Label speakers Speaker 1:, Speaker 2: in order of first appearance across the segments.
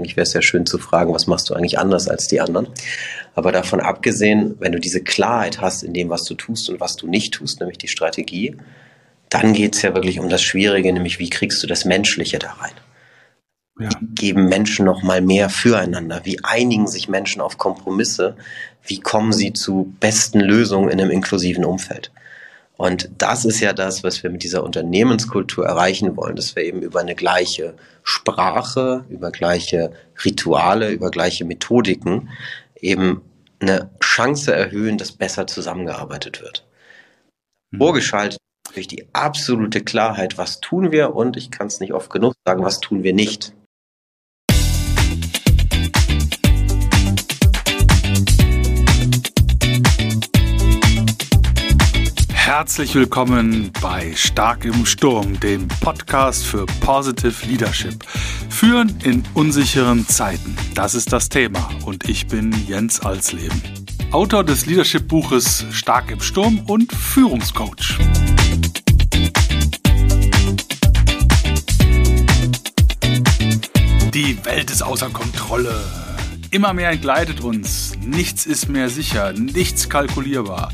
Speaker 1: Eigentlich wäre es ja schön zu fragen, was machst du eigentlich anders als die anderen? Aber davon abgesehen, wenn du diese Klarheit hast in dem, was du tust und was du nicht tust, nämlich die Strategie, dann geht es ja wirklich um das Schwierige, nämlich wie kriegst du das Menschliche da rein? Ja. Wie geben Menschen noch mal mehr füreinander? Wie einigen sich Menschen auf Kompromisse? Wie kommen sie zu besten Lösungen in einem inklusiven Umfeld? Und das ist ja das, was wir mit dieser Unternehmenskultur erreichen wollen, dass wir eben über eine gleiche Sprache, über gleiche Rituale, über gleiche Methodiken eben eine Chance erhöhen, dass besser zusammengearbeitet wird. Mhm. Vorgeschaltet durch die absolute Klarheit, was tun wir und ich kann es nicht oft genug sagen, was tun wir nicht.
Speaker 2: Herzlich willkommen bei Stark im Sturm, dem Podcast für Positive Leadership. Führen in unsicheren Zeiten, das ist das Thema und ich bin Jens Alsleben. Autor des Leadership-Buches Stark im Sturm und Führungscoach. Die Welt ist außer Kontrolle. Immer mehr entgleitet uns. Nichts ist mehr sicher, nichts kalkulierbar.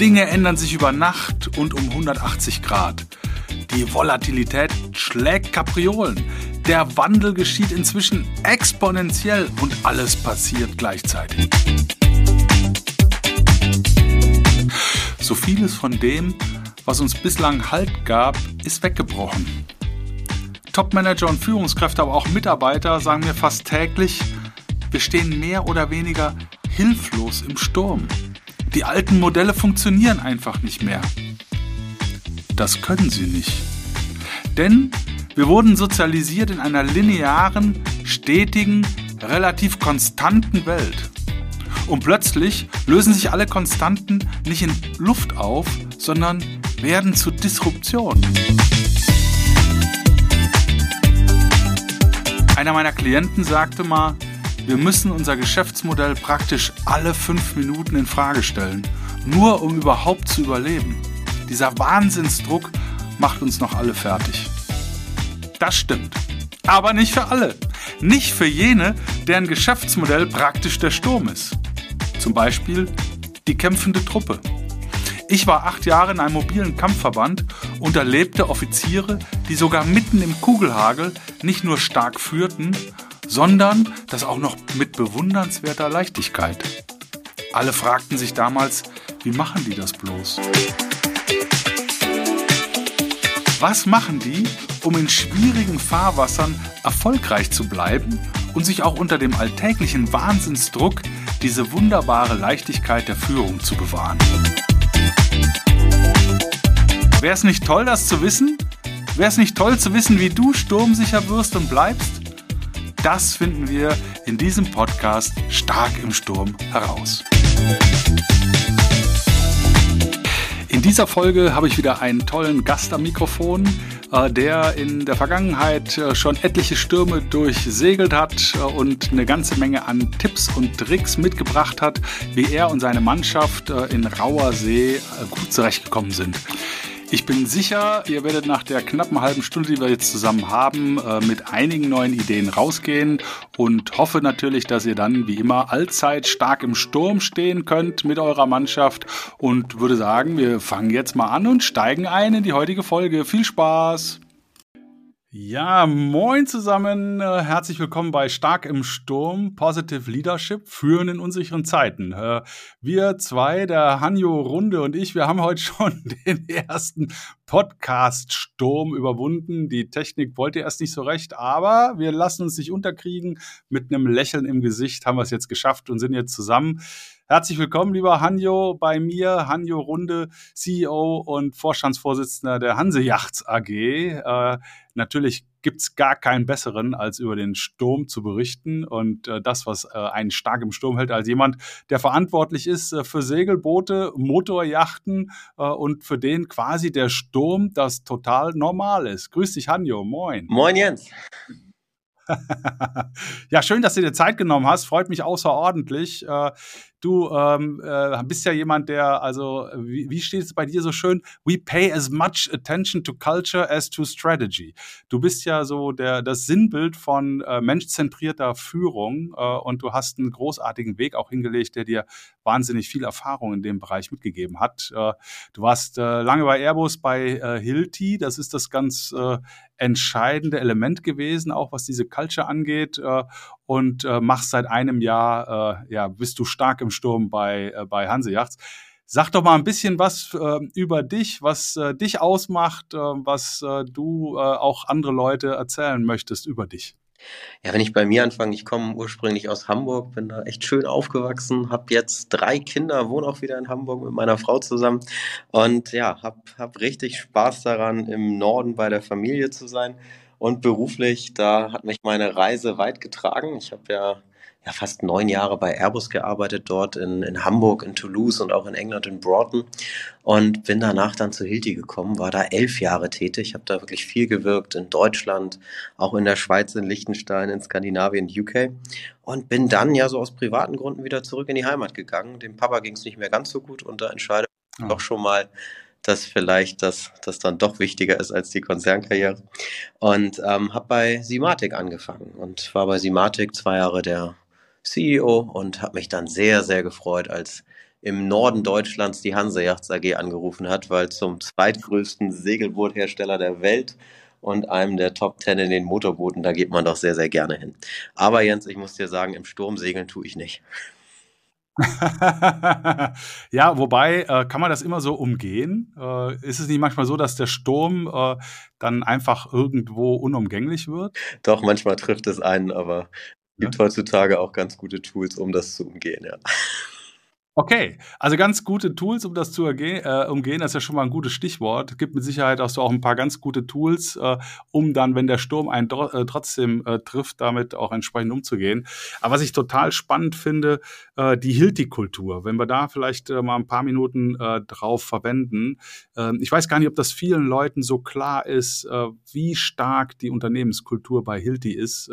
Speaker 2: Dinge ändern sich über Nacht und um 180 Grad. Die Volatilität schlägt Kapriolen. Der Wandel geschieht inzwischen exponentiell und alles passiert gleichzeitig. So vieles von dem, was uns bislang Halt gab, ist weggebrochen. Topmanager und Führungskräfte, aber auch Mitarbeiter sagen mir fast täglich, wir stehen mehr oder weniger hilflos im Sturm. Die alten Modelle funktionieren einfach nicht mehr. Das können sie nicht. Denn wir wurden sozialisiert in einer linearen, stetigen, relativ konstanten Welt. Und plötzlich lösen sich alle Konstanten nicht in Luft auf, sondern werden zu Disruption. Einer meiner Klienten sagte mal, wir müssen unser Geschäftsmodell praktisch alle fünf Minuten in Frage stellen, nur um überhaupt zu überleben. Dieser Wahnsinnsdruck macht uns noch alle fertig. Das stimmt. Aber nicht für alle. Nicht für jene, deren Geschäftsmodell praktisch der Sturm ist. Zum Beispiel die kämpfende Truppe. Ich war acht Jahre in einem mobilen Kampfverband und erlebte Offiziere, die sogar mitten im Kugelhagel nicht nur stark führten, sondern das auch noch mit bewundernswerter Leichtigkeit. Alle fragten sich damals, wie machen die das bloß? Was machen die, um in schwierigen Fahrwassern erfolgreich zu bleiben und sich auch unter dem alltäglichen Wahnsinnsdruck diese wunderbare Leichtigkeit der Führung zu bewahren? Wäre es nicht toll, das zu wissen? Wäre es nicht toll zu wissen, wie du sturmsicher wirst und bleibst? Das finden wir in diesem Podcast Stark im Sturm heraus. In dieser Folge habe ich wieder einen tollen Gast am Mikrofon, äh, der in der Vergangenheit äh, schon etliche Stürme durchsegelt hat äh, und eine ganze Menge an Tipps und Tricks mitgebracht hat, wie er und seine Mannschaft in rauer See gut zurechtgekommen sind. Ich bin sicher, ihr werdet nach der knappen halben Stunde, die wir jetzt zusammen haben, äh, mit einigen neuen Ideen rausgehen und hoffe natürlich, dass ihr dann wie immer allzeit stark im Sturm stehen könnt mit eurer Mannschaft und würde sagen, wir fangen jetzt mal an und steigen ein in die heutige Folge. Viel Spaß! Ja, moin zusammen. Äh, herzlich willkommen bei Stark im Sturm, Positive Leadership, führen in unsicheren Zeiten. Äh, wir zwei, der Hanjo Runde und ich, wir haben heute schon den ersten Podcast-Sturm überwunden. Die Technik wollte erst nicht so recht, aber wir lassen uns nicht unterkriegen. Mit einem Lächeln im Gesicht haben wir es jetzt geschafft und sind jetzt zusammen. Herzlich willkommen, lieber Hanjo, bei mir. Hanjo Runde, CEO und Vorstandsvorsitzender der Hanse Yachts AG. Äh, natürlich gibt's gar keinen besseren, als über den Sturm zu berichten und äh, das, was äh, einen stark im Sturm hält, als jemand, der verantwortlich ist äh, für Segelboote, Motorjachten äh, und für den quasi der Sturm das total normal ist. Grüß dich, Hanjo. Moin.
Speaker 1: Moin, Jens.
Speaker 2: ja, schön, dass du dir Zeit genommen hast. Freut mich außerordentlich. Du ähm, äh, bist ja jemand, der, also, wie, wie steht es bei dir so schön? We pay as much attention to culture as to strategy. Du bist ja so der, das Sinnbild von äh, menschzentrierter Führung äh, und du hast einen großartigen Weg auch hingelegt, der dir wahnsinnig viel Erfahrung in dem Bereich mitgegeben hat. Äh, du warst äh, lange bei Airbus, bei äh, Hilti. Das ist das ganz entscheidende Element gewesen, auch was diese Culture angeht. Und machst seit einem Jahr, ja, bist du stark im Sturm bei, bei Hansejachts. Sag doch mal ein bisschen was äh, über dich, was äh, dich ausmacht, äh, was du auch andere Leute erzählen möchtest über dich.
Speaker 1: Ja, wenn ich bei mir anfange, ich komme ursprünglich aus Hamburg, bin da echt schön aufgewachsen, habe jetzt drei Kinder, wohne auch wieder in Hamburg mit meiner Frau zusammen und ja, habe hab richtig Spaß daran, im Norden bei der Familie zu sein. Und beruflich, da hat mich meine Reise weit getragen. Ich habe ja ja, fast neun Jahre bei Airbus gearbeitet, dort in, in Hamburg, in Toulouse und auch in England in Broughton und bin danach dann zu Hilti gekommen, war da elf Jahre tätig, habe da wirklich viel gewirkt in Deutschland, auch in der Schweiz, in Liechtenstein, in Skandinavien, UK und bin dann ja so aus privaten Gründen wieder zurück in die Heimat gegangen. Dem Papa ging es nicht mehr ganz so gut und da entscheide ich oh. doch schon mal, dass vielleicht das, das dann doch wichtiger ist als die Konzernkarriere. Und ähm, habe bei Simatic angefangen und war bei Simatic zwei Jahre der CEO und habe mich dann sehr, sehr gefreut, als im Norden Deutschlands die Hanse Yachts AG angerufen hat, weil zum zweitgrößten Segelboothersteller der Welt und einem der Top Ten in den Motorbooten, da geht man doch sehr, sehr gerne hin. Aber Jens, ich muss dir sagen, im Sturm segeln tue ich nicht.
Speaker 2: ja, wobei, äh, kann man das immer so umgehen? Äh, ist es nicht manchmal so, dass der Sturm äh, dann einfach irgendwo unumgänglich wird?
Speaker 1: Doch, manchmal trifft es einen, aber gibt heutzutage auch ganz gute Tools, um das zu umgehen, ja.
Speaker 2: Okay, also ganz gute Tools, um das zu äh, umgehen, das ist ja schon mal ein gutes Stichwort. Gibt mit Sicherheit auch so auch ein paar ganz gute Tools, äh, um dann, wenn der Sturm einen äh, trotzdem äh, trifft, damit auch entsprechend umzugehen. Aber was ich total spannend finde, äh, die Hilti-Kultur, wenn wir da vielleicht äh, mal ein paar Minuten drauf verwenden. Ähm, ich weiß gar nicht, ob das vielen Leuten so klar ist, wie stark die Unternehmenskultur bei Hilti ist.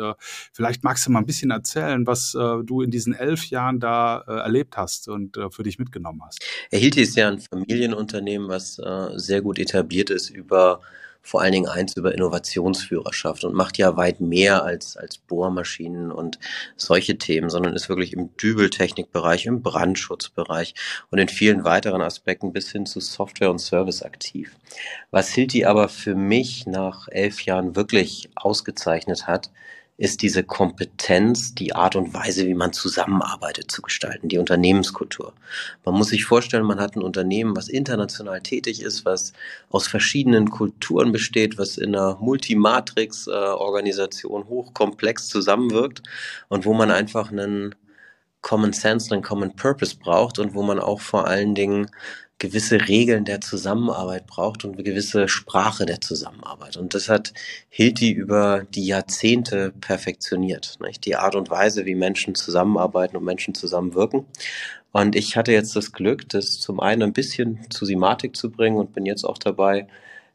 Speaker 2: vielleicht magst du mal ein bisschen erzählen, was du in diesen elf Jahren da erlebt hast und äh, für dich mitgenommen hast?
Speaker 1: Hilti ist ja ein Familienunternehmen, was äh, sehr gut etabliert ist über vor allen Dingen eins über Innovationsführerschaft und macht ja weit mehr als, als Bohrmaschinen und solche Themen, sondern ist wirklich im Dübeltechnikbereich, im Brandschutzbereich und in vielen weiteren Aspekten bis hin zu Software und Service aktiv. Was Hilti aber für mich nach elf Jahren wirklich ausgezeichnet hat, ist diese Kompetenz, die Art und Weise, wie man zusammenarbeitet, zu gestalten, die Unternehmenskultur. Man muss sich vorstellen, man hat ein Unternehmen, was international tätig ist, was aus verschiedenen Kulturen besteht, was in einer Multimatrix-Organisation hochkomplex zusammenwirkt und wo man einfach einen Common Sense, einen Common Purpose braucht und wo man auch vor allen Dingen gewisse Regeln der Zusammenarbeit braucht und eine gewisse Sprache der Zusammenarbeit. Und das hat Hilti über die Jahrzehnte perfektioniert. Nicht? Die Art und Weise, wie Menschen zusammenarbeiten und Menschen zusammenwirken. Und ich hatte jetzt das Glück, das zum einen ein bisschen zu Simatik zu bringen und bin jetzt auch dabei,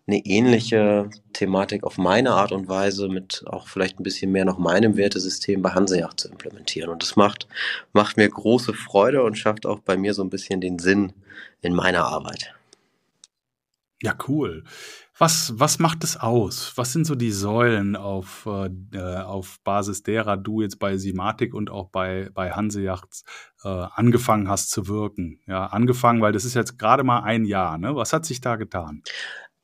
Speaker 1: eine ähnliche Thematik auf meine Art und Weise mit auch vielleicht ein bisschen mehr noch meinem Wertesystem bei Hanseyacht zu implementieren. Und das macht, macht mir große Freude und schafft auch bei mir so ein bisschen den Sinn in meiner Arbeit.
Speaker 2: Ja, cool. Was, was macht es aus? Was sind so die Säulen, auf, äh, auf Basis derer du jetzt bei Simatic und auch bei, bei Hanseyachts äh, angefangen hast zu wirken? Ja, angefangen, weil das ist jetzt gerade mal ein Jahr. Ne? Was hat sich da getan?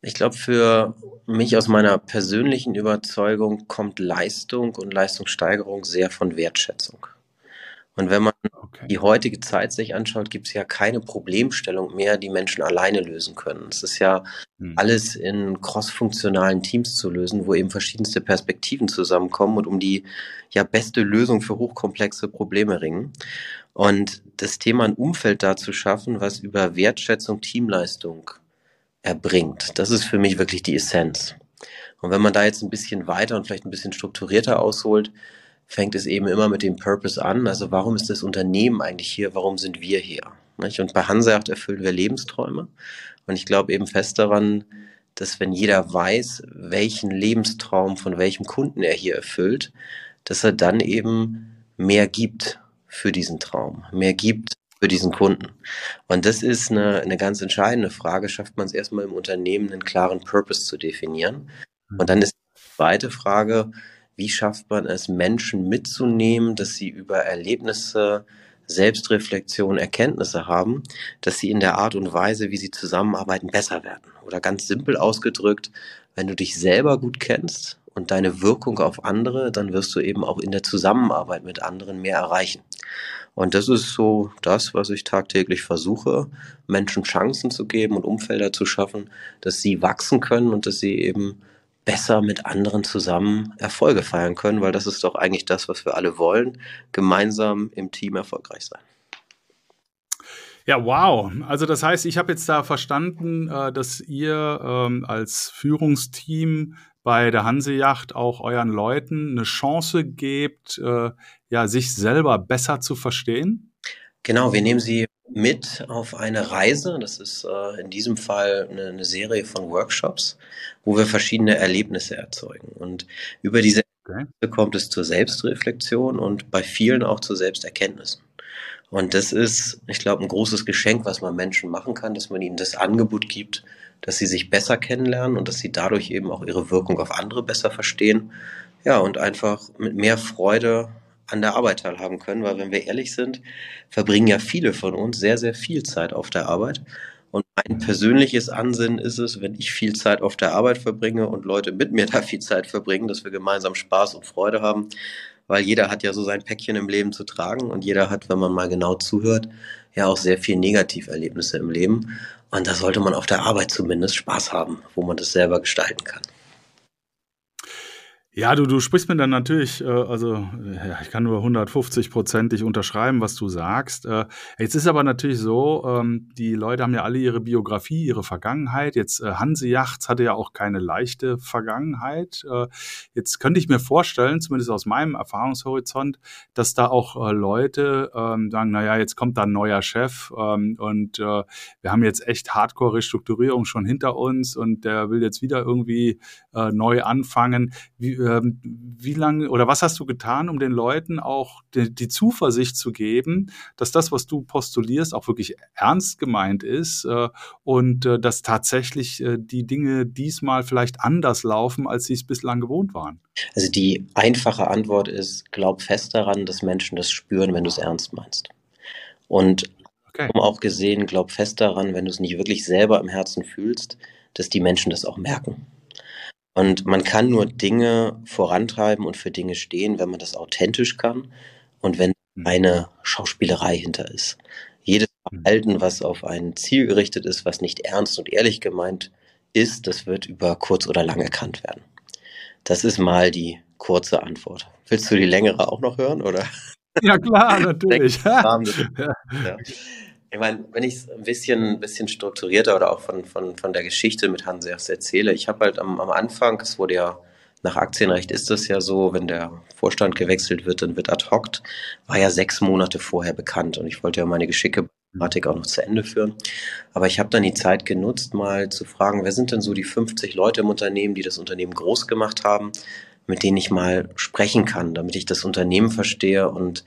Speaker 1: Ich glaube, für mich aus meiner persönlichen Überzeugung kommt Leistung und Leistungssteigerung sehr von Wertschätzung. Und wenn man okay. die heutige Zeit sich anschaut, gibt es ja keine Problemstellung mehr, die Menschen alleine lösen können. Es ist ja hm. alles in crossfunktionalen Teams zu lösen, wo eben verschiedenste Perspektiven zusammenkommen und um die ja beste Lösung für hochkomplexe Probleme ringen. Und das Thema ein Umfeld da zu schaffen, was über Wertschätzung, Teamleistung erbringt. Das ist für mich wirklich die Essenz. Und wenn man da jetzt ein bisschen weiter und vielleicht ein bisschen strukturierter ausholt, fängt es eben immer mit dem Purpose an. Also warum ist das Unternehmen eigentlich hier? Warum sind wir hier? Und bei Hanseacht erfüllen wir Lebensträume. Und ich glaube eben fest daran, dass wenn jeder weiß, welchen Lebenstraum von welchem Kunden er hier erfüllt, dass er dann eben mehr gibt für diesen Traum, mehr gibt für diesen Kunden? Und das ist eine, eine ganz entscheidende Frage. Schafft man es erstmal im Unternehmen, einen klaren Purpose zu definieren? Mhm. Und dann ist die zweite Frage, wie schafft man es, Menschen mitzunehmen, dass sie über Erlebnisse, Selbstreflexion, Erkenntnisse haben, dass sie in der Art und Weise, wie sie zusammenarbeiten, besser werden. Oder ganz simpel ausgedrückt, wenn du dich selber gut kennst und deine Wirkung auf andere, dann wirst du eben auch in der Zusammenarbeit mit anderen mehr erreichen. Und das ist so das, was ich tagtäglich versuche, Menschen Chancen zu geben und Umfelder zu schaffen, dass sie wachsen können und dass sie eben besser mit anderen zusammen Erfolge feiern können, weil das ist doch eigentlich das, was wir alle wollen, gemeinsam im Team erfolgreich sein.
Speaker 2: Ja, wow. Also das heißt, ich habe jetzt da verstanden, äh, dass ihr ähm, als Führungsteam bei der Hansejacht auch euren Leuten eine Chance gebt, äh, ja, sich selber besser zu verstehen.
Speaker 1: Genau, wir nehmen sie mit auf eine Reise. Das ist äh, in diesem Fall eine, eine, Serie von Workshops, wo wir verschiedene Erlebnisse erzeugen. Und über diese okay. kommt es zur Selbstreflexion und bei vielen auch zur Selbsterkenntnis. Und das ist, ich glaube, ein großes Geschenk, was man Menschen machen kann, dass man ihnen das Angebot gibt, dass sie sich besser kennenlernen und dass sie dadurch eben auch ihre Wirkung auf andere besser verstehen. Ja, und einfach mit mehr Freude an der Arbeit teilhaben können, weil wenn wir ehrlich sind, verbringen ja viele von uns sehr, sehr viel Zeit auf der Arbeit. Und mein persönliches Ansinnen ist es, wenn ich viel Zeit auf der Arbeit verbringe und Leute mit mir da viel Zeit verbringen, dass wir gemeinsam Spaß und Freude haben, weil jeder hat ja so sein Päckchen im Leben zu tragen und jeder hat, wenn man mal genau zuhört, ja auch sehr viel Negativerlebnisse im Leben. Und da sollte man auf der Arbeit zumindest Spaß haben, wo man das selber gestalten kann.
Speaker 2: Ja, du, du sprichst mir dann natürlich, äh, also ja, ich kann nur 150 prozentig unterschreiben, was du sagst. Äh, jetzt ist aber natürlich so, ähm, die Leute haben ja alle ihre Biografie, ihre Vergangenheit. Jetzt äh, Hanse Yachts hatte ja auch keine leichte Vergangenheit. Äh, jetzt könnte ich mir vorstellen, zumindest aus meinem Erfahrungshorizont, dass da auch äh, Leute ähm, sagen, naja, jetzt kommt da ein neuer Chef ähm, und äh, wir haben jetzt echt Hardcore-Restrukturierung schon hinter uns und der will jetzt wieder irgendwie äh, neu anfangen. Wie, ähm, wie lange oder was hast du getan, um den Leuten auch die, die, Zuversicht zu geben, dass das, was du postulierst, auch wirklich ernst gemeint ist äh, und äh, dass tatsächlich äh, die Dinge diesmal vielleicht anders laufen, als sie es bislang gewohnt waren?
Speaker 1: Also die einfache Antwort ist, glaub fest daran, dass Menschen das spüren, wenn du es ernst meinst. Und okay. auch gesehen, glaub fest daran, wenn du es nicht wirklich selber im Herzen fühlst, dass die Menschen das auch merken. Und man kann nur Dinge vorantreiben und für Dinge stehen, wenn man das authentisch kann und wenn mhm. eine Schauspielerei hinter ist. Jedes mhm. Verhalten, was auf ein Ziel gerichtet ist, was nicht ernst und ehrlich gemeint ist, das wird über kurz oder lang erkannt werden. Das ist mal die kurze Antwort. Willst du die längere auch noch hören, oder?
Speaker 2: Ja, klar, natürlich. ja.
Speaker 1: Ja. Ich meine, wenn ich es ein bisschen, bisschen strukturierter oder auch von, von, von der Geschichte mit Hanseas erzähle, ich habe halt am, am Anfang, es wurde ja nach Aktienrecht ist es ja so, wenn der Vorstand gewechselt wird, dann wird ad hoc, war ja sechs Monate vorher bekannt und ich wollte ja meine geschicke Thematik auch noch zu Ende führen. Aber ich habe dann die Zeit genutzt, mal zu fragen, wer sind denn so die 50 Leute im Unternehmen, die das Unternehmen groß gemacht haben, mit denen ich mal sprechen kann, damit ich das Unternehmen verstehe und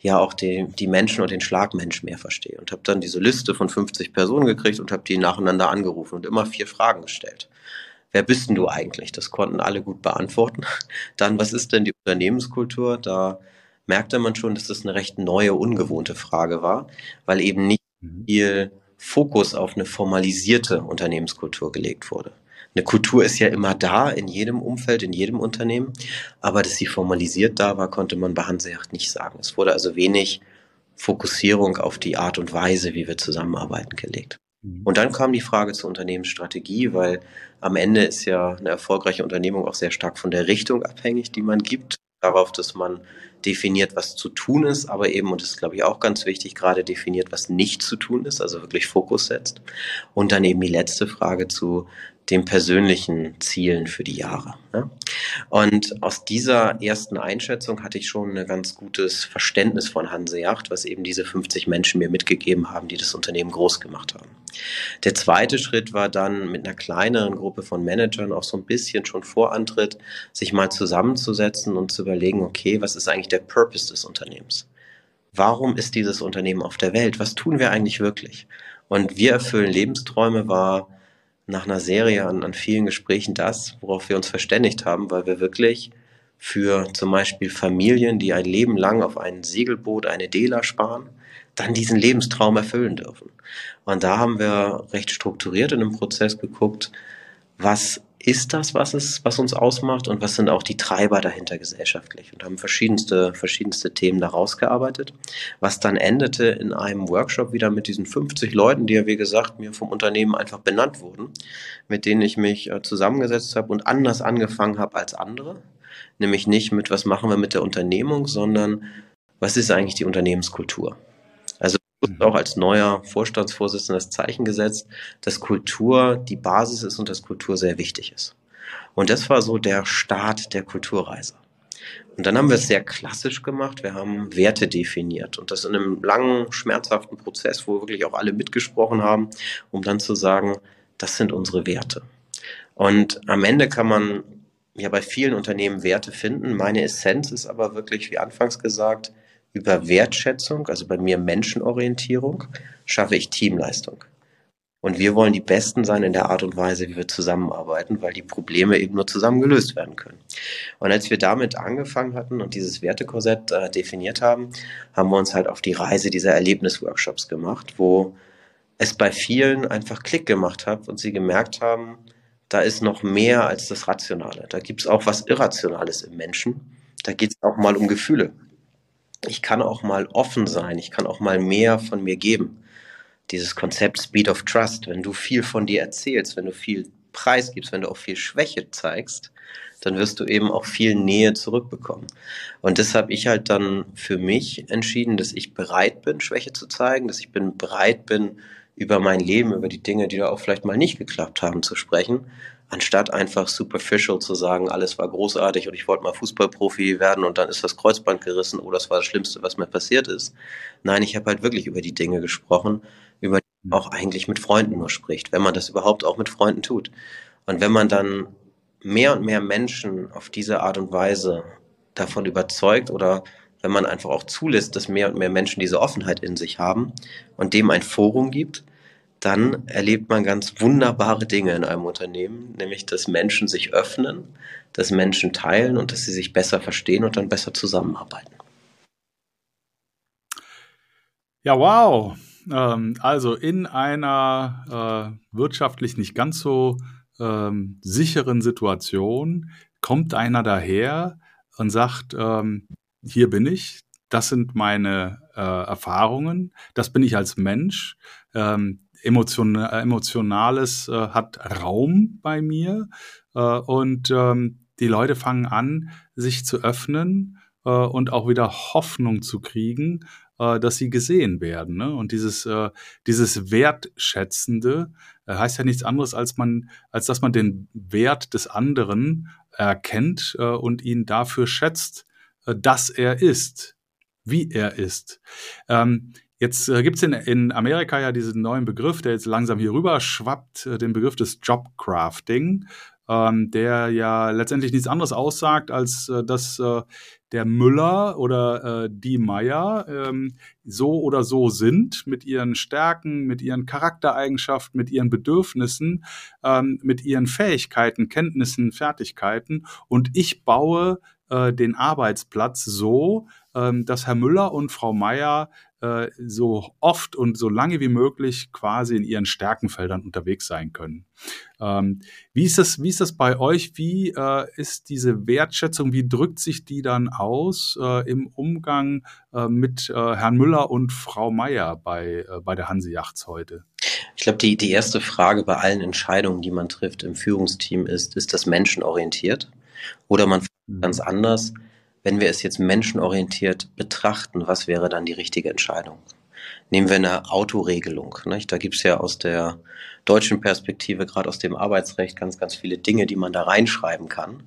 Speaker 1: ja auch die, die Menschen und den Schlagmensch mehr verstehe. Und habe dann diese Liste von 50 Personen gekriegt und habe die nacheinander angerufen und immer vier Fragen gestellt. Wer bist denn du eigentlich? Das konnten alle gut beantworten. Dann, was ist denn die Unternehmenskultur? Da merkte man schon, dass das eine recht neue, ungewohnte Frage war, weil eben nicht mhm. viel Fokus auf eine formalisierte Unternehmenskultur gelegt wurde eine Kultur ist ja immer da, in jedem Umfeld, in jedem Unternehmen. Aber dass sie formalisiert da war, konnte man bei Hanseacht nicht sagen. Es wurde also wenig Fokussierung auf die Art und Weise, wie wir zusammenarbeiten, gelegt. Mhm. Und dann kam die Frage zur Unternehmensstrategie, weil am Ende ist ja eine erfolgreiche Unternehmung auch sehr stark von der Richtung abhängig, die man gibt. Darauf, dass man definiert, was zu tun ist, aber eben, und das ist, glaube ich, auch ganz wichtig, gerade definiert, was nicht zu tun ist, also wirklich Fokus setzt. Und dann eben die letzte Frage zu den persönlichen Zielen für die Jahre. Ja? Und aus dieser ersten Einschätzung hatte ich schon ein ganz gutes Verständnis von Hanseacht, was eben diese 50 Menschen mir mitgegeben haben, die das Unternehmen groß gemacht haben. Der zweite Schritt war dann mit einer kleineren Gruppe von Managern auch so ein bisschen schon Vorantritt, sich mal zusammenzusetzen und zu überlegen, okay, was ist eigentlich der Purpose des Unternehmens? warum ist dieses Unternehmen auf der Welt? Was tun wir eigentlich wirklich? Und wir erfüllen Lebensträume war nach einer Serie an, an vielen Gesprächen das, worauf wir uns verständigt haben, weil wir wirklich für zum Beispiel Familien, die ein Leben lang auf ein Segelboot, eine Dela sparen, dann diesen Lebenstraum erfüllen dürfen. Und da haben wir recht strukturiert in dem Prozess geguckt, was ist das, was es, was uns ausmacht? Und was sind auch die Treiber dahinter gesellschaftlich? Und haben verschiedenste, verschiedenste Themen daraus gearbeitet, was dann endete in einem Workshop wieder mit diesen 50 Leuten, die ja, wie gesagt, mir vom Unternehmen einfach benannt wurden, mit denen ich mich äh, zusammengesetzt habe und anders angefangen habe als andere, nämlich nicht mit, was machen wir mit der Unternehmung, sondern was ist eigentlich die Unternehmenskultur? Mhm. auch als neuer Vorstandsvorsitzender das Zeichen gesetzt, dass Kultur die Basis ist und dass Kultur sehr wichtig ist. Und das war so der Start der Kulturreise. Und dann haben wir es sehr klassisch gemacht. Wir haben Werte definiert und das in einem langen, schmerzhaften Prozess, wo wirklich auch alle mitgesprochen haben, um dann zu sagen, das sind unsere Werte. Und am Ende kann man ja bei vielen Unternehmen Werte finden. Meine Essenz ist aber wirklich, wie anfangs gesagt, über Wertschätzung, also bei mir Menschenorientierung, schaffe ich Teamleistung. Und wir wollen die Besten sein in der Art und Weise, wie wir zusammenarbeiten, weil die Probleme eben nur zusammen gelöst werden können. Und als wir damit angefangen hatten und dieses Wertekorsett äh, definiert haben, haben wir uns halt auf die Reise dieser Erlebnisworkshops gemacht, wo es bei vielen einfach Klick gemacht hat und sie gemerkt haben, da ist noch mehr als das Rationale. Da gibt es auch was Irrationales im Menschen. Da geht es auch mal um Gefühle ich kann auch mal offen sein, ich kann auch mal mehr von mir geben. Dieses Konzept Speed of Trust, wenn du viel von dir erzählst, wenn du viel preisgibst, wenn du auch viel Schwäche zeigst, dann wirst du eben auch viel Nähe zurückbekommen. Und das habe ich halt dann für mich entschieden, dass ich bereit bin, Schwäche zu zeigen, dass ich bin bereit bin, über mein Leben, über die Dinge, die da auch vielleicht mal nicht geklappt haben, zu sprechen, anstatt einfach superficial zu sagen, alles war großartig und ich wollte mal Fußballprofi werden und dann ist das Kreuzband gerissen, oh, das war das Schlimmste, was mir passiert ist. Nein, ich habe halt wirklich über die Dinge gesprochen, über die man auch eigentlich mit Freunden nur spricht, wenn man das überhaupt auch mit Freunden tut. Und wenn man dann mehr und mehr Menschen auf diese Art und Weise davon überzeugt oder wenn man einfach auch zulässt, dass mehr und mehr Menschen diese Offenheit in sich haben und dem ein Forum gibt, dann erlebt man ganz wunderbare Dinge in einem Unternehmen, nämlich dass Menschen sich öffnen, dass Menschen teilen und dass sie sich besser verstehen und dann besser zusammenarbeiten.
Speaker 2: Ja, wow. Ähm, also in einer äh, wirtschaftlich nicht ganz so ähm, sicheren Situation kommt einer daher und sagt, ähm, hier bin ich, das sind meine äh, Erfahrungen, das bin ich als Mensch. Emotion, Emotionales äh, hat Raum bei mir äh, und ähm, die Leute fangen an, sich zu öffnen äh, und auch wieder Hoffnung zu kriegen, äh, dass sie gesehen werden. Ne? Und dieses, äh, dieses Wertschätzende äh, heißt ja nichts anderes, als man, als dass man den Wert des anderen erkennt äh, und ihn dafür schätzt, äh, dass er ist, wie er ist. Ähm, Jetzt äh, gibt es in, in Amerika ja diesen neuen Begriff, der jetzt langsam hier rüber schwappt, äh, den Begriff des Jobcrafting, ähm, der ja letztendlich nichts anderes aussagt, als äh, dass äh, der Müller oder äh, die Meier ähm, so oder so sind mit ihren Stärken, mit ihren Charaktereigenschaften, mit ihren Bedürfnissen, ähm, mit ihren Fähigkeiten, Kenntnissen, Fertigkeiten. Und ich baue äh, den Arbeitsplatz so, ähm, dass Herr Müller und Frau Meier äh, so oft und so lange wie möglich quasi in ihren Stärkenfeldern unterwegs sein können. Ähm, wie, ist das, wie ist das bei euch? Wie äh, ist diese Wertschätzung, wie drückt sich die dann aus äh, im Umgang äh, mit äh, Herrn Müller und Frau Meier bei, bei der Hanse Yachts heute?
Speaker 1: Ich glaube, die, die erste Frage bei allen Entscheidungen, die man trifft im Führungsteam ist, ist das menschenorientiert? Oder man mhm. ganz anders, wenn wir es jetzt menschenorientiert betrachten, was wäre dann die richtige Entscheidung? Nehmen wir eine Autoregelung. Nicht? Da gibt's ja aus der deutschen Perspektive, gerade aus dem Arbeitsrecht, ganz, ganz viele Dinge, die man da reinschreiben kann,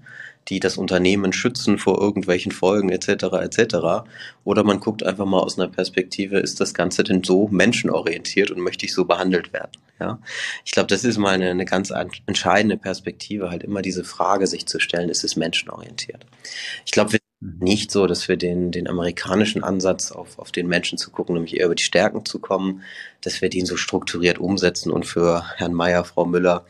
Speaker 1: die das Unternehmen schützen vor irgendwelchen Folgen etc. etc. Oder man guckt einfach mal aus einer Perspektive, ist das Ganze denn so menschenorientiert und möchte ich so behandelt werden? Ja, ich glaube, das ist mal eine, eine ganz entscheidende Perspektive, halt immer diese Frage sich zu stellen, ist es menschenorientiert? Ich glaube, wir. Nicht so, dass wir den, den amerikanischen Ansatz auf, auf den Menschen zu gucken, nämlich eher über die Stärken zu kommen, dass wir den so strukturiert umsetzen und für Herrn Mayer, Frau Müller,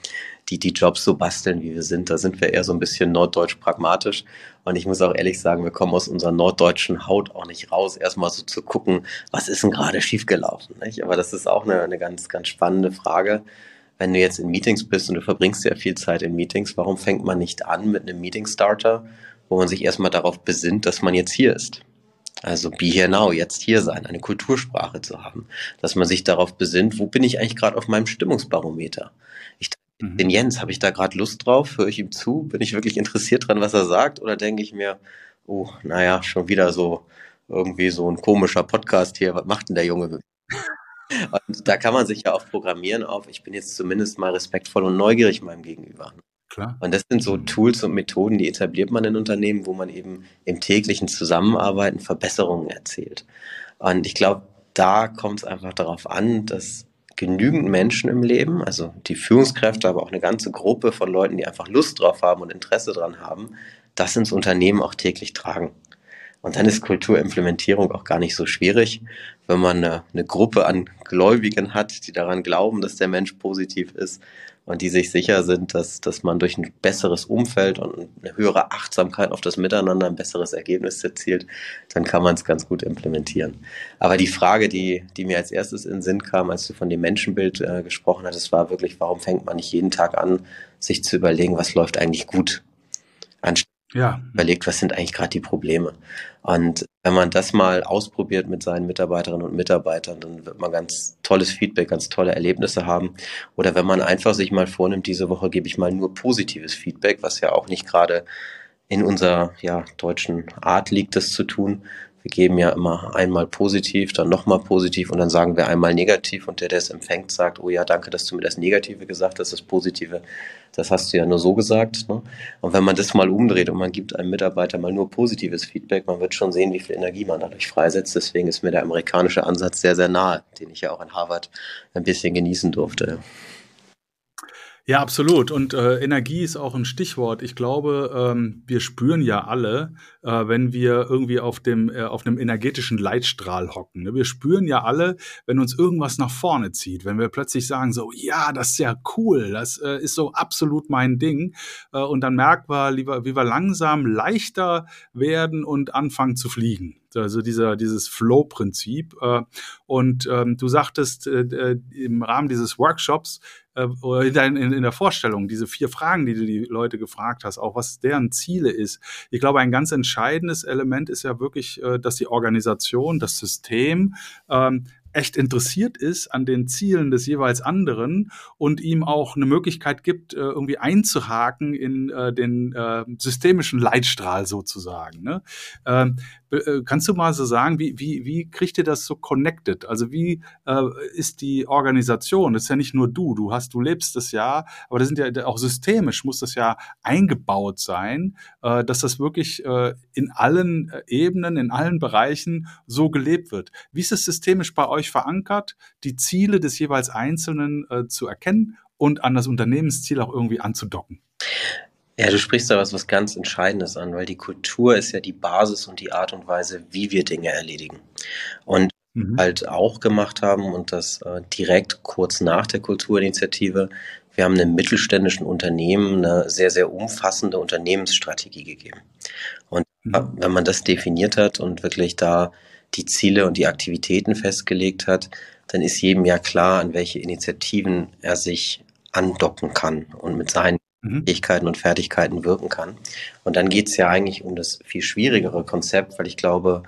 Speaker 1: die die Jobs so basteln, wie wir sind. Da sind wir eher so ein bisschen norddeutsch pragmatisch. Und ich muss auch ehrlich sagen, wir kommen aus unserer norddeutschen Haut auch nicht raus, erstmal so zu gucken, was ist denn gerade schiefgelaufen. Nicht? Aber das ist auch eine, eine ganz, ganz spannende Frage. Wenn du jetzt in Meetings bist und du verbringst ja viel Zeit in Meetings, warum fängt man nicht an mit einem Meeting Starter, wo man sich erstmal darauf besinnt, dass man jetzt hier ist? Also be here now, jetzt hier sein, eine Kultursprache zu haben, dass man sich darauf besinnt, wo bin ich eigentlich gerade auf meinem Stimmungsbarometer? Ich Mhm. Den Jens, habe ich da gerade Lust drauf? Höre ich ihm zu? Bin ich wirklich interessiert dran, was er sagt? Oder denke ich mir, oh, naja, schon wieder so irgendwie so ein komischer Podcast hier, was macht denn der Junge? Und da kann man sich ja auch programmieren auf, ich bin jetzt zumindest mal respektvoll und neugierig meinem Gegenüber. Klar. Und das sind so Tools und Methoden, die etabliert man in Unternehmen, wo man eben im täglichen Zusammenarbeiten Verbesserungen erzielt. Und ich glaube, da kommt es einfach darauf an, dass genügend Menschen im Leben, also die Führungskräfte, aber auch eine ganze Gruppe von Leuten, die einfach Lust drauf haben und Interesse dran haben, das ins Unternehmen auch täglich tragen. Und dann ist Kulturimplementierung auch gar nicht so schwierig, wenn man eine, eine Gruppe an Gläubigen hat, die daran glauben, dass der Mensch positiv ist und die sich sicher sind, dass, dass man durch ein besseres Umfeld und eine höhere Achtsamkeit auf das Miteinander ein besseres Ergebnis erzielt, dann kann man es ganz gut implementieren. Aber die Frage, die, die mir als erstes in den Sinn kam, als du von dem Menschenbild äh, gesprochen hattest, war wirklich, warum fängt man nicht jeden Tag an, sich zu überlegen, was läuft eigentlich gut? Anstatt ja. überlegt, was sind eigentlich gerade die Probleme. Und wenn man das mal ausprobiert mit seinen Mitarbeiterinnen und Mitarbeitern, dann wird man ganz tolles Feedback, ganz tolle Erlebnisse haben. Oder wenn man einfach sich mal vornimmt, diese Woche gebe ich mal nur positives Feedback, was ja auch nicht gerade in unserer ja, deutschen Art liegt, das zu tun, wir geben ja immer einmal positiv, dann nochmal positiv und dann sagen wir einmal negativ und der, der es empfängt, sagt, oh ja, danke, dass du mir das Negative gesagt hast, das Positive, das hast du ja nur so gesagt. Ne? Und wenn man das mal umdreht und man gibt einem Mitarbeiter mal nur positives Feedback, man wird schon sehen, wie viel Energie man dadurch freisetzt. Deswegen ist mir der amerikanische Ansatz sehr, sehr nahe, den ich ja auch in Harvard ein bisschen genießen durfte.
Speaker 2: Ja, absolut. Und äh, Energie ist auch ein Stichwort. Ich glaube, ähm, wir spüren ja alle, äh, wenn wir irgendwie auf dem äh, auf einem energetischen Leitstrahl hocken. Ne? Wir spüren ja alle, wenn uns irgendwas nach vorne zieht, wenn wir plötzlich sagen so, ja, das ist ja cool, das äh, ist so absolut mein Ding. Äh, und dann merken wir, lieber, wie wir langsam leichter werden und anfangen zu fliegen also dieser, dieses Flow-Prinzip. Äh, und ähm, du sagtest äh, äh, im Rahmen dieses Workshops oder in, in, der Vorstellung, diese vier Fragen, die du die Leute gefragt hast, auch was deren Ziele ist. Ich glaube, ein ganz entscheidendes Element ist ja wirklich, dass die Organisation, das System ähm, echt interessiert ist an den Zielen des jeweils anderen und ihm auch eine Möglichkeit gibt, äh, irgendwie einzuhaken in äh, den äh, systemischen Leitstrahl sozusagen. Ne? Ähm, kannst du mal so sagen, wie, wie, wie kriegt ihr das so connected? Also wie äh, ist die Organisation? Das ist ja nicht nur du, du hast, du lebst das ja, aber das sind ja auch systemisch, muss das ja eingebaut sein, äh, dass das wirklich äh, in allen Ebenen, in allen Bereichen so gelebt wird. Wie ist es systemisch bei euch? euch verankert, die Ziele des jeweils Einzelnen äh, zu erkennen und an das Unternehmensziel auch irgendwie anzudocken.
Speaker 1: Ja, du sprichst da was, was ganz Entscheidendes an, weil die Kultur ist ja die Basis und die Art und Weise, wie wir Dinge erledigen. Und mhm. halt auch gemacht haben und das äh, direkt kurz nach der Kulturinitiative. Wir haben einem mittelständischen Unternehmen eine sehr, sehr umfassende Unternehmensstrategie gegeben. Und mhm. wenn man das definiert hat und wirklich da die Ziele und die Aktivitäten festgelegt hat, dann ist jedem ja klar, an welche Initiativen er sich andocken kann und mit seinen mhm. Fähigkeiten und Fertigkeiten wirken kann. Und dann geht es ja eigentlich um das viel schwierigere Konzept, weil ich glaube,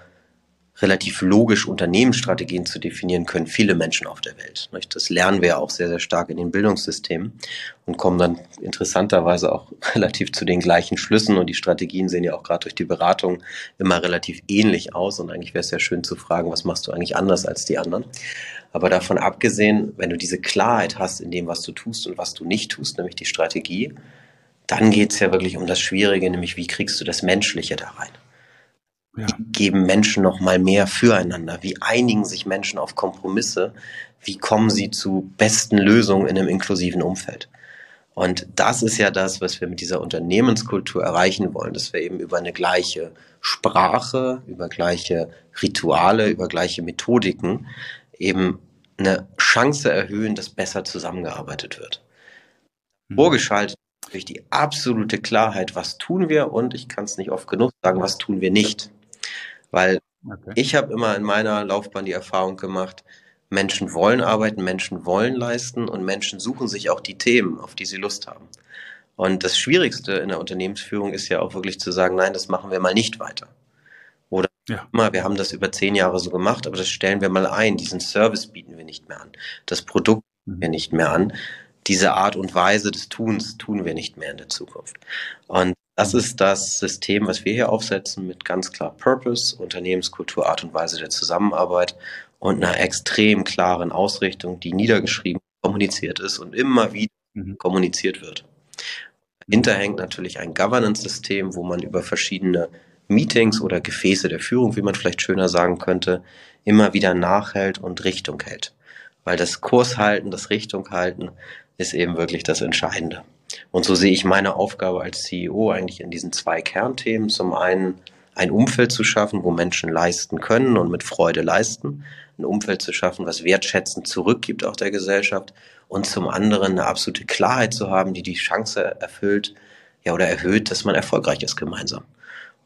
Speaker 1: relativ logisch Unternehmensstrategien zu definieren können viele Menschen auf der Welt. Das lernen wir ja auch sehr, sehr stark in den Bildungssystemen und kommen dann interessanterweise auch relativ zu den gleichen Schlüssen und die Strategien sehen ja auch gerade durch die Beratung immer relativ ähnlich aus und eigentlich wäre es ja schön zu fragen, was machst du eigentlich anders als die anderen? Aber davon abgesehen, wenn du diese Klarheit hast in dem, was du tust und was du nicht tust, nämlich die Strategie, dann geht es ja wirklich um das Schwierige, nämlich wie kriegst du das Menschliche da rein? Ja. Wie geben Menschen noch mal mehr füreinander? Wie einigen sich Menschen auf Kompromisse? Wie kommen sie zu besten Lösungen in einem inklusiven Umfeld? Und das ist ja das, was wir mit dieser Unternehmenskultur erreichen wollen, dass wir eben über eine gleiche Sprache, über gleiche Rituale, über gleiche Methodiken eben eine Chance erhöhen, dass besser zusammengearbeitet wird. Mhm. Vorgeschaltet durch die absolute Klarheit, was tun wir und ich kann es nicht oft genug sagen, was tun wir nicht. Weil okay. ich habe immer in meiner Laufbahn die Erfahrung gemacht, Menschen wollen arbeiten, Menschen wollen leisten und Menschen suchen sich auch die Themen, auf die sie Lust haben. Und das Schwierigste in der Unternehmensführung ist ja auch wirklich zu sagen, nein, das machen wir mal nicht weiter. Oder ja. wir haben das über zehn Jahre so gemacht, aber das stellen wir mal ein. Diesen Service bieten wir nicht mehr an. Das Produkt bieten wir mhm. nicht mehr an. Diese Art und Weise des Tuns tun wir nicht mehr in der Zukunft. Und das mhm. ist das System, was wir hier aufsetzen mit ganz klar Purpose, Unternehmenskultur, Art und Weise der Zusammenarbeit und einer extrem klaren Ausrichtung, die niedergeschrieben kommuniziert ist und immer wieder mhm. kommuniziert wird. Dahinter hängt natürlich ein Governance-System, wo man über verschiedene Meetings oder Gefäße der Führung, wie man vielleicht schöner sagen könnte, immer wieder nachhält und Richtung hält. Weil das Kurs halten, das Richtung halten, ist eben wirklich das Entscheidende. Und so sehe ich meine Aufgabe als CEO eigentlich in diesen zwei Kernthemen. Zum einen ein Umfeld zu schaffen, wo Menschen leisten können und mit Freude leisten ein Umfeld zu schaffen, was wertschätzend zurückgibt auch der Gesellschaft und zum anderen eine absolute Klarheit zu haben, die die Chance erfüllt, ja, oder erhöht, dass man erfolgreich ist gemeinsam.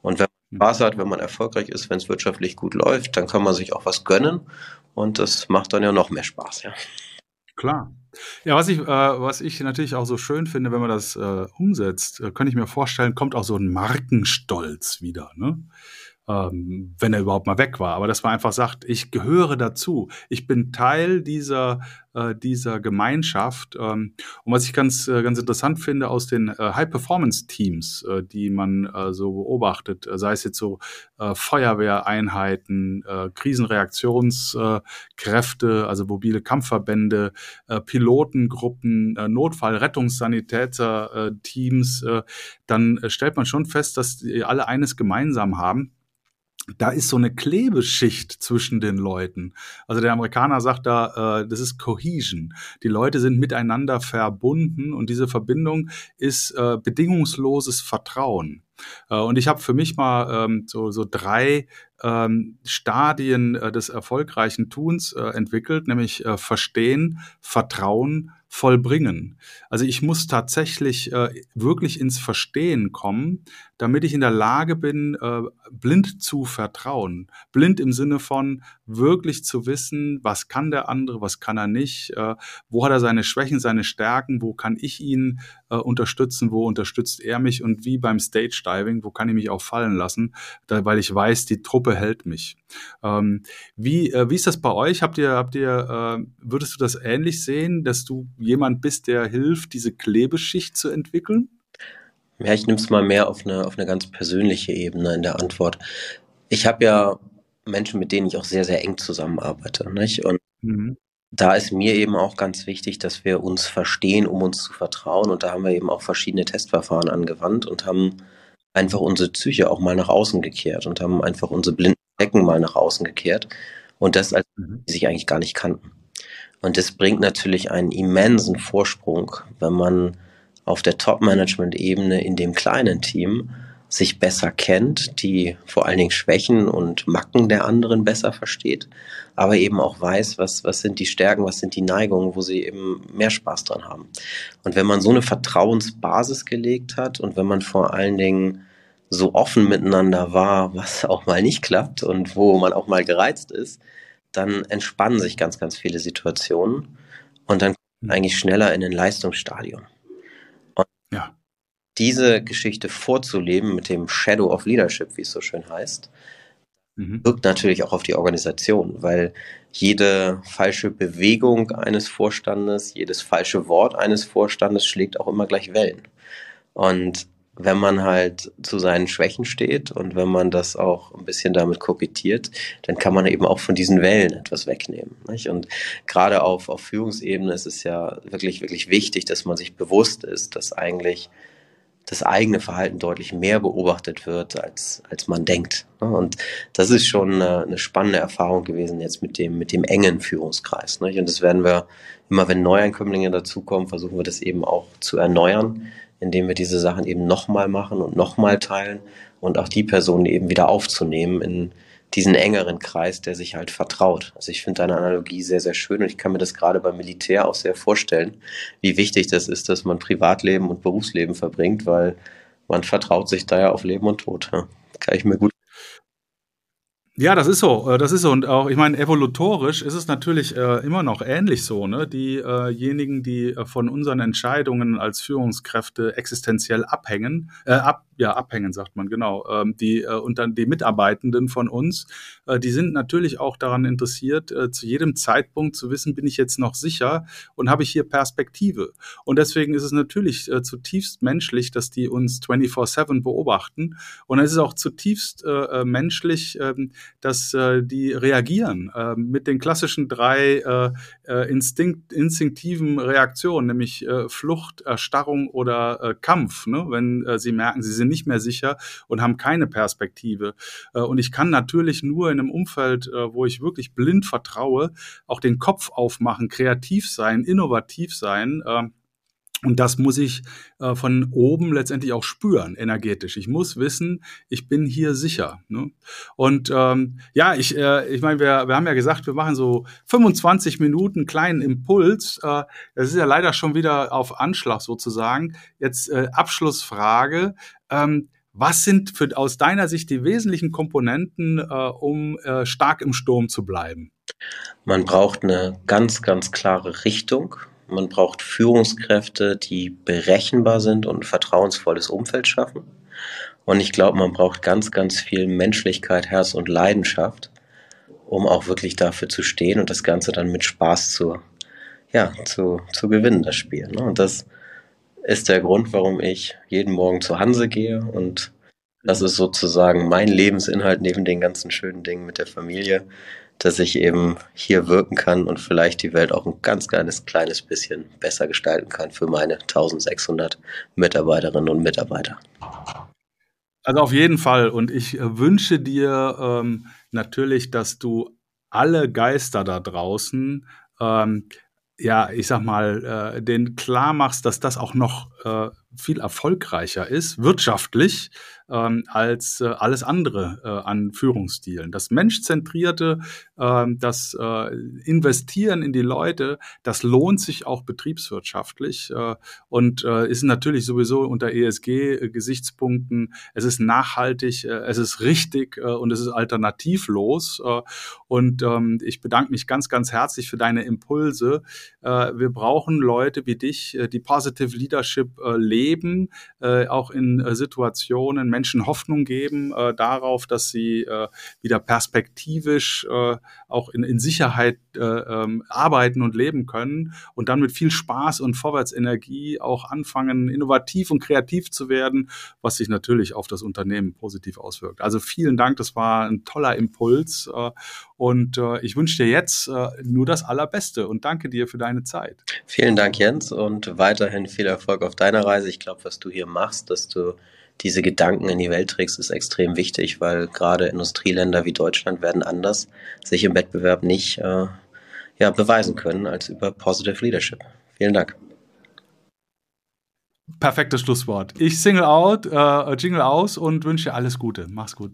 Speaker 1: Und wenn man Spaß hat, wenn man erfolgreich ist, wenn es wirtschaftlich gut läuft, dann kann man sich auch was gönnen und das macht dann ja noch mehr Spaß, ja.
Speaker 2: Klar. Ja, was ich, äh, was ich natürlich auch so schön finde, wenn man das äh, umsetzt, äh, könnte ich mir vorstellen, kommt auch so ein Markenstolz wieder. Ne? Ähm, wenn er überhaupt mal weg war. Aber dass man einfach sagt, ich gehöre dazu, ich bin Teil dieser äh, dieser Gemeinschaft. Ähm, und was ich ganz äh, ganz interessant finde aus den äh, High-Performance-Teams, äh, die man äh, so beobachtet, äh, sei es jetzt so äh, Feuerwehreinheiten, äh, Krisenreaktionskräfte, also mobile Kampfverbände, äh, Pilotengruppen, äh, Notfall-Rettungssanitäter-Teams, äh, dann äh, stellt man schon fest, dass die alle eines gemeinsam haben da ist so eine Klebeschicht zwischen den Leuten. Also der Amerikaner sagt da, äh, das ist Cohesion. Die Leute sind miteinander verbunden und diese Verbindung ist äh, bedingungsloses Vertrauen. Äh, und ich habe für mich mal ähm, so, so drei ähm, Stadien äh, des erfolgreichen Tuns äh, entwickelt, nämlich äh, Verstehen, Vertrauen, vollbringen. Also ich muss tatsächlich äh, wirklich ins Verstehen kommen, damit ich in der Lage bin, äh, blind zu vertrauen. Blind im Sinne von wirklich zu wissen, was kann der andere, was kann er nicht, äh, wo hat er seine Schwächen, seine Stärken, wo kann ich ihn äh, unterstützen, wo unterstützt er mich und wie beim Stage Diving, wo kann ich mich auch fallen lassen, weil ich weiß, die Truppe hält mich. Ähm, wie, wie ist das bei euch? Habt ihr, habt ihr, würdest du das ähnlich sehen, dass du jemand bist, der hilft, diese Klebeschicht zu entwickeln?
Speaker 1: Ja, ich nehme es mal mehr auf eine, auf eine ganz persönliche Ebene in der Antwort. Ich habe ja Menschen, mit denen ich auch sehr, sehr eng zusammenarbeite. Nicht? Und mhm. da ist mir eben auch ganz wichtig, dass wir uns verstehen, um uns zu vertrauen. Und da haben wir eben auch verschiedene Testverfahren angewandt und haben einfach unsere Psyche auch mal nach außen gekehrt und haben einfach unsere blinden Flecken mal nach außen gekehrt. Und das, als mhm. die sich eigentlich gar nicht kannten. Und das bringt natürlich einen immensen Vorsprung, wenn man auf der Top-Management-Ebene in dem kleinen Team sich besser kennt, die vor allen Dingen Schwächen und Macken der anderen besser versteht, aber eben auch weiß, was, was sind die Stärken, was sind die Neigungen, wo sie eben mehr Spaß dran haben. Und wenn man so eine Vertrauensbasis gelegt hat und wenn man vor allen Dingen so offen miteinander war, was auch mal nicht klappt und wo man auch mal gereizt ist, dann entspannen sich ganz, ganz viele Situationen und dann mhm. eigentlich schneller in ein Leistungsstadium. Ja. diese Geschichte vorzuleben mit dem Shadow of Leadership, wie es so schön heißt, mhm. wirkt natürlich auch auf die Organisation, weil jede falsche Bewegung eines Vorstandes, jedes falsche Wort eines Vorstandes schlägt auch immer gleich Wellen. Und wenn man halt zu seinen Schwächen steht und wenn man das auch ein bisschen damit kokettiert, dann kann man eben auch von diesen Wellen etwas wegnehmen. Nicht? Und gerade auf, auf Führungsebene ist es ja wirklich, wirklich wichtig, dass man sich bewusst ist, dass eigentlich das eigene Verhalten deutlich mehr beobachtet wird, als, als man denkt. Ne? Und das ist schon eine, eine spannende Erfahrung gewesen jetzt mit dem, mit dem engen Führungskreis. Und das werden wir immer, wenn Neueinkömmlinge dazukommen, versuchen wir das eben auch zu erneuern, indem wir diese Sachen eben nochmal machen und nochmal teilen und auch die Personen eben wieder aufzunehmen in, diesen engeren Kreis, der sich halt vertraut. Also ich finde deine Analogie sehr, sehr schön und ich kann mir das gerade beim Militär auch sehr vorstellen, wie wichtig das ist, dass man Privatleben und Berufsleben verbringt, weil man vertraut sich da ja auf Leben und Tod. Ja. Kann ich mir gut
Speaker 2: ja, das ist so. Äh, das ist so. Und auch, ich meine, evolutorisch ist es natürlich äh, immer noch ähnlich so. Ne? Diejenigen, die äh, von unseren Entscheidungen als Führungskräfte existenziell abhängen, äh, ab, ja, abhängen, sagt man, genau. Ähm, die, äh, und dann die Mitarbeitenden von uns, äh, die sind natürlich auch daran interessiert, äh, zu jedem Zeitpunkt zu wissen, bin ich jetzt noch sicher und habe ich hier Perspektive. Und deswegen ist es natürlich äh, zutiefst menschlich, dass die uns 24-7 beobachten. Und es ist auch zutiefst äh, äh menschlich, äh, dass äh, die reagieren äh, mit den klassischen drei äh, äh, Instinkt, instinktiven Reaktionen, nämlich äh, Flucht, Erstarrung oder äh, Kampf, ne? wenn äh, sie merken, sie sind nicht mehr sicher und haben keine Perspektive. Äh, und ich kann natürlich nur in einem Umfeld, äh, wo ich wirklich blind vertraue, auch den Kopf aufmachen, kreativ sein, innovativ sein. Und das muss ich äh, von oben letztendlich auch spüren, energetisch. Ich muss wissen, ich bin hier sicher. Ne? Und ähm, ja, ich, äh, ich meine, wir, wir haben ja gesagt, wir machen so 25 Minuten kleinen Impuls. Äh, das ist ja leider schon wieder auf Anschlag sozusagen. Jetzt äh, Abschlussfrage. Ähm, was sind für, aus deiner Sicht die wesentlichen Komponenten, äh, um äh, stark im Sturm zu bleiben?
Speaker 1: Man braucht eine ganz, ganz klare Richtung man braucht Führungskräfte, die berechenbar sind und ein vertrauensvolles Umfeld schaffen. Und ich glaube, man braucht ganz, ganz viel Menschlichkeit, Herz und Leidenschaft, um auch wirklich dafür zu stehen und das Ganze dann mit Spaß zu, ja, zu, zu gewinnen, das Spiel. Ne? Und das ist der Grund, warum ich jeden Morgen zur Hanse gehe und das ist sozusagen mein Lebensinhalt neben den ganzen schönen Dingen mit der Familie, dass ich eben hier wirken kann und vielleicht die Welt auch ein ganz kleines, kleines bisschen besser gestalten kann für meine 1600 Mitarbeiterinnen und Mitarbeiter.
Speaker 2: Also auf jeden Fall. Und ich äh, wünsche dir ähm, natürlich, dass du alle Geister da draußen, ähm, ja, ich sag mal, äh, den klar machst, dass das auch noch äh, viel erfolgreicher ist, wirtschaftlich, ähm, als äh, alles andere äh, an Führungsstilen. Das Menschzentrierte, äh, das Investieren in die Leute, das lohnt sich auch betriebswirtschaftlich äh, und äh, ist natürlich sowieso unter ESG-Gesichtspunkten. Es ist nachhaltig, äh, es ist richtig und es ist alternativlos. Und ähm, ich bedanke mich ganz, ganz herzlich für deine Impulse. Wir brauchen Leute wie dich, die Positive Leadership äh, leben, äh, auch in äh, Situationen, Menschen Hoffnung geben äh, darauf, dass sie wieder perspektivisch auch in, in Sicherheit äh, ähm, arbeiten und leben können und dann mit viel Spaß und Vorwärtsenergie auch anfangen, innovativ und kreativ zu werden, was sich natürlich auf das Unternehmen positiv auswirkt. Also vielen Dank, das war ein toller Impuls und ich wünsche dir jetzt nur das Allerbeste und danke dir für deine Zeit.
Speaker 1: Vielen Dank, Jens, und weiterhin viel Erfolg auf deiner Reise. Ich glaube, was du hier machst, dass du diese Gedanken in die Welt trägst, ist extrem wichtig, weil gerade Industrieländer wie Deutschland werden anders sich im Wettbewerb nicht äh, ja, beweisen können als über Positive Leadership. Vielen Dank.
Speaker 2: Perfektes Schlusswort. Ich single out, äh, jingle aus und wünsche alles Gute. Mach's gut.